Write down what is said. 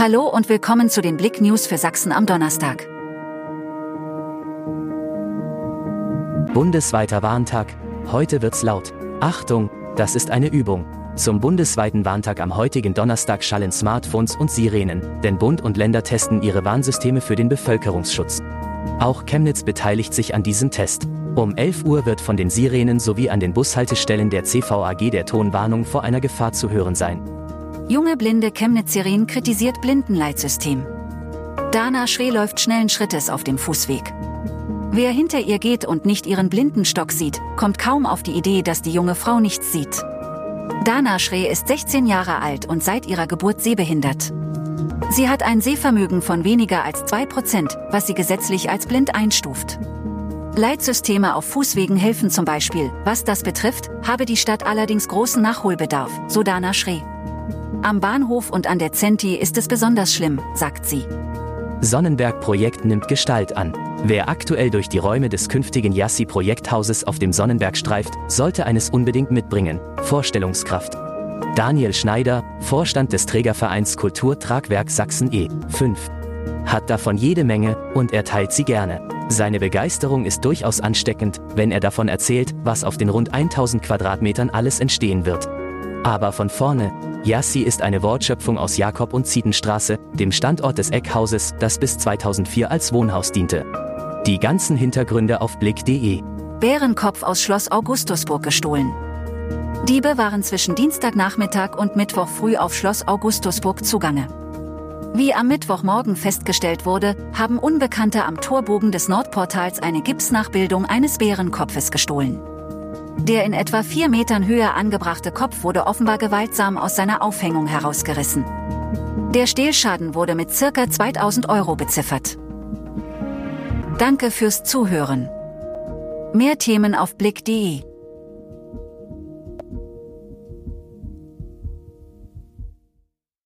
Hallo und willkommen zu den Blick News für Sachsen am Donnerstag. Bundesweiter Warntag. Heute wird's laut. Achtung, das ist eine Übung. Zum bundesweiten Warntag am heutigen Donnerstag schallen Smartphones und Sirenen, denn Bund und Länder testen ihre Warnsysteme für den Bevölkerungsschutz. Auch Chemnitz beteiligt sich an diesem Test. Um 11 Uhr wird von den Sirenen sowie an den Bushaltestellen der CVAG der Tonwarnung vor einer Gefahr zu hören sein. Junge blinde Chemnitzerin kritisiert Blindenleitsystem. Dana Schree läuft schnellen Schrittes auf dem Fußweg. Wer hinter ihr geht und nicht ihren Blindenstock sieht, kommt kaum auf die Idee, dass die junge Frau nichts sieht. Dana Schree ist 16 Jahre alt und seit ihrer Geburt sehbehindert. Sie hat ein Sehvermögen von weniger als 2%, was sie gesetzlich als blind einstuft. Leitsysteme auf Fußwegen helfen zum Beispiel. Was das betrifft, habe die Stadt allerdings großen Nachholbedarf, so Dana Schree. Am Bahnhof und an der Zenti ist es besonders schlimm, sagt sie. Sonnenberg-Projekt nimmt Gestalt an. Wer aktuell durch die Räume des künftigen Yassi-Projekthauses auf dem Sonnenberg streift, sollte eines unbedingt mitbringen. Vorstellungskraft. Daniel Schneider, Vorstand des Trägervereins Kulturtragwerk Sachsen E5. Hat davon jede Menge und er teilt sie gerne. Seine Begeisterung ist durchaus ansteckend, wenn er davon erzählt, was auf den rund 1000 Quadratmetern alles entstehen wird. Aber von vorne, Yassi ist eine Wortschöpfung aus Jakob- und Ziedenstraße, dem Standort des Eckhauses, das bis 2004 als Wohnhaus diente. Die ganzen Hintergründe auf blick.de. Bärenkopf aus Schloss Augustusburg gestohlen. Diebe waren zwischen Dienstagnachmittag und Mittwoch früh auf Schloss Augustusburg zugange. Wie am Mittwochmorgen festgestellt wurde, haben Unbekannte am Torbogen des Nordportals eine Gipsnachbildung eines Bärenkopfes gestohlen. Der in etwa vier Metern Höhe angebrachte Kopf wurde offenbar gewaltsam aus seiner Aufhängung herausgerissen. Der Stehlschaden wurde mit circa 2000 Euro beziffert. Danke fürs Zuhören. Mehr Themen auf blick.de